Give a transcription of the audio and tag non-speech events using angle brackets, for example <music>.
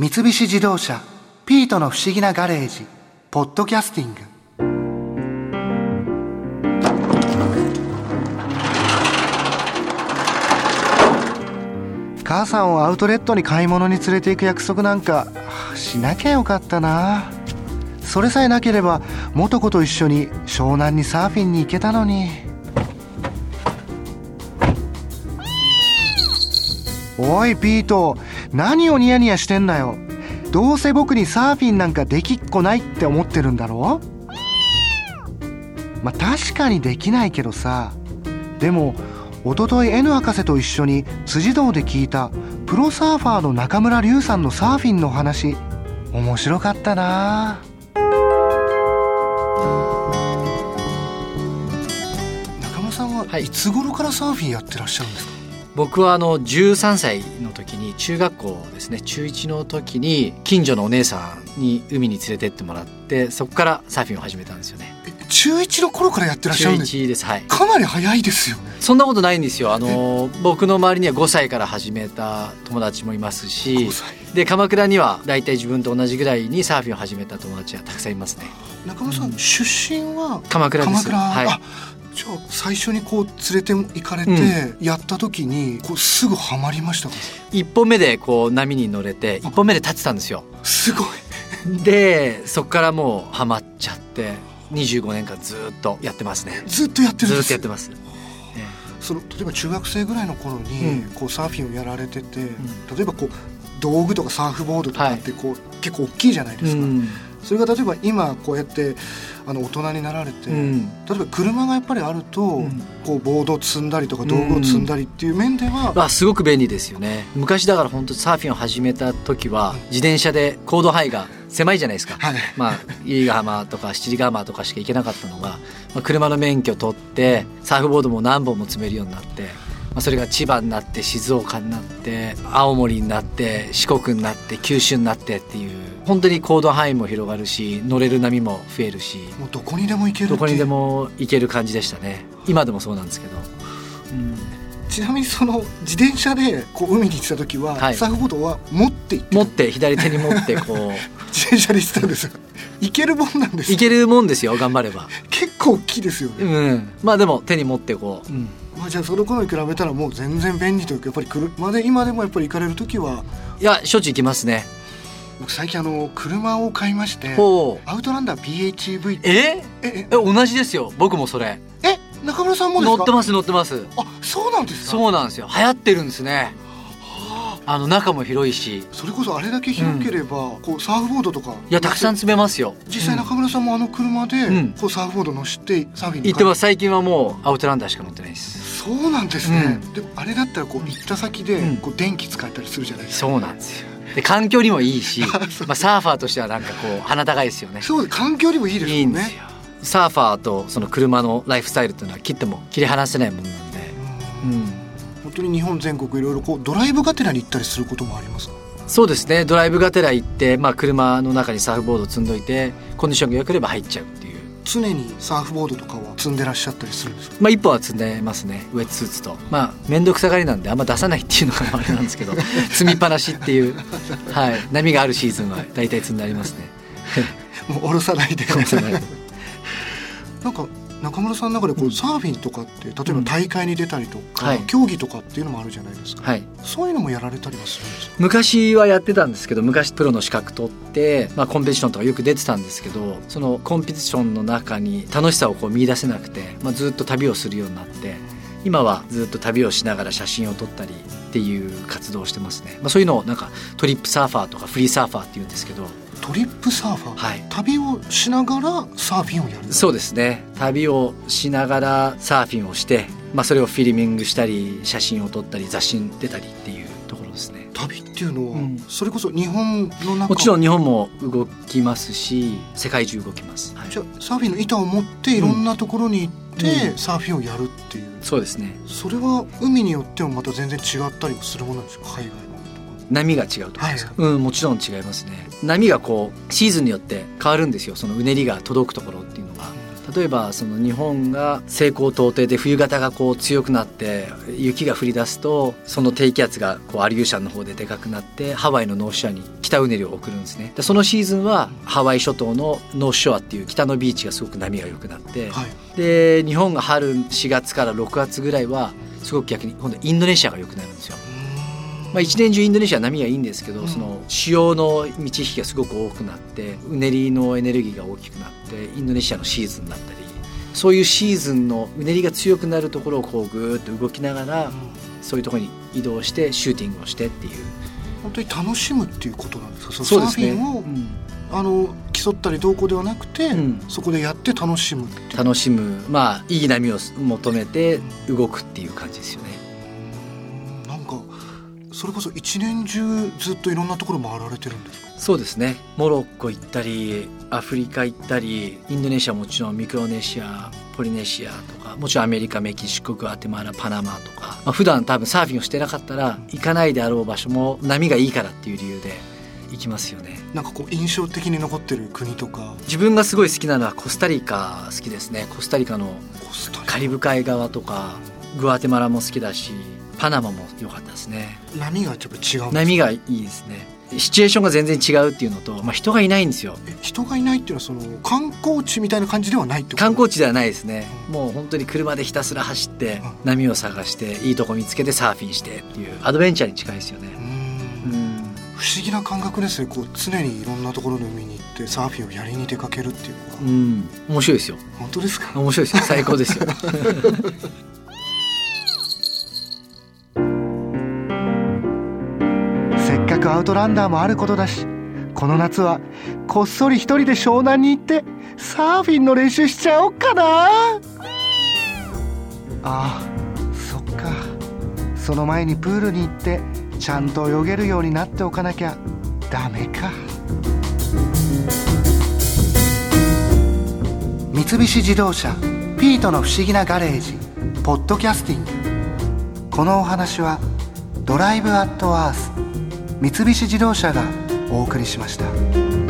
三菱自動車「ピートの不思議なガレージ」「ポッドキャスティング」母さんをアウトレットに買い物に連れて行く約束なんかしなきゃよかったな。それさえなければ素子と一緒に湘南にサーフィンに行けたのに。おいピート。何をニヤニヤしてんだよ。どうせ僕にサーフィンなんかできっこないって思ってるんだろ？まあ確かにできないけどさ。でもおととい N 博士と一緒に辻堂で聞いたプロサーファーの中村隆さんのサーフィンの話。面白かったな。中村さんはいつ頃からサーフィンやってらっしゃるんですか、僕はあの13歳の時に中学校ですね中1の時に近所のお姉さんに海に連れてってもらってそこからサーフィンを始めたんですよね。え中1の頃からやってらっしゃ中るんです。1ですはい。かなり早いですよね。そんなことないんですよ。あの僕の周りには5歳から始めた友達もいますし5歳。で鎌倉には大体自分と同じぐらいにサーフィンを始めた友達はたくさんいますね。中村さん、出身は鎌倉です。鎌倉、はい。あじゃあ最初にこう連れて行かれてやった時にこうすぐハマりましたか？一本目でこう波に乗れて一本目で立ってたんですよ。すごい。でそこからもうハマっちゃって25年間ずっとやってますね。ずっとやってるんずです？っとやってます、えその例えば中学生ぐらいの頃に、うん。こうサーフィンをやられてて、例えばこう道具とかサーフボードとかってこう、結構大きいじゃないですか、えうんそれが例えば今こうやってあの大人になられて、うん。例えば車がやっぱりあると、ん。こうボードを積んだりとか道具を積んだりっていう面では、あすごく便利ですよね。昔だから本当サーフィンを始めた時は自転車で行動範囲が狭いじゃないですか、はい。まあ由比ヶ浜とか七里ヶ浜とかしか行けなかったのが、まあ、車の免許取ってサーフボードも何本も積めるようになって、まあ、それが千葉になって静岡になって青森になって四国になって九州になってっていう本当に行動範囲も広がるし乗れる波も増えるしもうどこにでも行けるどこにでも行ける感じでしたね。今でもそうなんですけど、うん、ちなみにその自転車でこう海に行ってた時は、はい。サーフボードは持って行って持って左手に持ってこう。<laughs> 自転車で行ってたんですよ行けるもんなんですいけるもんですよ頑張れば。結構大きいですよね、うん。まあでも手に持ってこう、うん。まあ、じゃあその頃に比べたらもう全然便利というかやっぱり車で今でもやっぱり行かれる時は？いやしょっちゅう行きますね僕最近あの車を買いましてアウトランダー PHEV え？ええ。え同じですよ。僕もそれ。え中村さんもですか？乗ってます乗ってます。あそうなんですか？そうなんですよ。流行ってるんですね。あ。の中も広いし。それこそあれだけ広ければ、こうサーフボードとか。いやたくさん詰めますよ。実際中村さんもあの車で、うん。こうサーフボード乗してサーフィンに行ってます。す最近はもうアウトランダーしか乗ってないです。そうなんですね、うん。でもあれだったらこう行った先で、うん。こう電気使えたりするじゃないですか。そうなんですよで環境にもいいし、<laughs> まあ、サーファーとしてはなんかこう鼻高いですよね。そう環境にもいいですいもんね。いんですよ。サーファーとその車のライフスタイルっていうのは切っても切り離せないものなんで、うん。うん、本当に日本全国いろいろこうドライブがてらに行ったりすることもありますか？そうですね。ドライブがてら行って、まあ、車の中にサーフボード積んどいてコンディションが良ければ入っちゃうっていう、常にサーフボードとかは積んでらっしゃったりするんですか？まあ、一本は積んでますね。ウェットスーツと。まあ面倒くさがりなんであんま出さないっていうのがあれなんですけど <laughs> 積みっぱなしっていう、はい、波があるシーズンは大体積んでありますね。<laughs> もう下ろさないで。下ろさないで。なんか中村さんの中でこうサーフィンとかって例えば大会に出たりとか、はい。競技とかっていうのもあるじゃないですか、はい。そういうのもやられたりはするんですか？昔はやってたんですけど昔プロの資格取って、まあ、コンペティションとかよく出てたんですけどそのコンペティションの中に楽しさをこう見出せなくて、まあ、ずっと旅をするようになって今はずっと旅をしながら写真を撮ったりっていう活動をしてますね、まあ、そういうのをなんかトリップサーファーとかフリーサーファーっていうんですけどトリップサーファー、はい。旅をしながらサーフィンをやる。そうですね。旅をしながらサーフィンをして、まあ、それを filming したり写真を撮ったり雑誌に出たりっていうところですね。旅っていうのは、うん。それこそ日本の中。もちろん日本も動きますし世界中動きます、はい。じゃあサーフィンの板を持っていろんなところに行って、うん。サーフィンをやるっていう。そうですね。それは海によってもまた全然違ったりもするものなんですか？海外。の波が違うとかですか、はうんもちろん違いますね。波がこうシーズンによって変わるんですよ。そのうねりが届くところっていうのが。例えばその日本が西高東低で冬型がこう強くなって雪が降り出すとその低気圧がこうアリューシャンの方ででかくなってハワイのノースショアに北うねりを送るんですね。でそのシーズンはハワイ諸島のノースショアっていう北のビーチがすごく波が良くなって、はい、で日本が春4月から6月ぐらいはすごく逆に今度インドネシアが良くなるんですよまあ、一年中インドネシア波がいいんですけど、うん、その潮の満ち引きがすごく多くなってうねりのエネルギーが大きくなってインドネシアのシーズンになったりそういうシーズンのうねりが強くなるところをこうぐーっと動きながら、うん、そういうところに移動してシューティングをしてっていう。本当に楽しむっていうことなんですか？そうですね、を、うん、あの競ったりどうこうではなくて、そこでやって楽しむ楽しむ。まあいい波を求めて動くっていう感じですよねそれこそ一年中ずっといろんなところ回られてるんですか？そうですね。モロッコ行ったりアフリカ行ったりインドネシアもちろんミクロネシアポリネシアとかもちろんアメリカメキシコグアテマラパナマとか、まあ、普段多分サーフィンをしてなかったら行かないであろう場所も波がいいからっていう理由で行きますよね。なんかこう印象的に残ってる国とか？自分がすごい好きなのはコスタリカ好きですね。コスタリカのカリブ海側とかグアテマラも好きだしパナマも良かったですね。波がちょっと違う波がいいですね。シチュエーションが全然違うっていうのと、まあ、人がいないんですよ。人がいないっていうのはその観光地みたいな感じではないってこと？観光地ではないですね、うん、もう本当に車でひたすら走って波を探していいとこ見つけてサーフィンしてっていうアドベンチャーに近いですよね。不思議な感覚ですね。こう常にいろんなところの海に行ってサーフィンをやりに出かけるっていうのが。うん。面白いですよ。本当ですか？面白いですよ。最高ですよ <laughs> くアウトランダーもあることだしこの夏はこっそり一人で湘南に行ってサーフィンの練習しちゃおっかな。ああそっか。その前にプールに行ってちゃんと泳げるようになっておかなきゃダメか。三菱自動車ピートの不思議なガレージポッドキャスティング。このお話はドライブアットアース三菱自動車がお送りしました。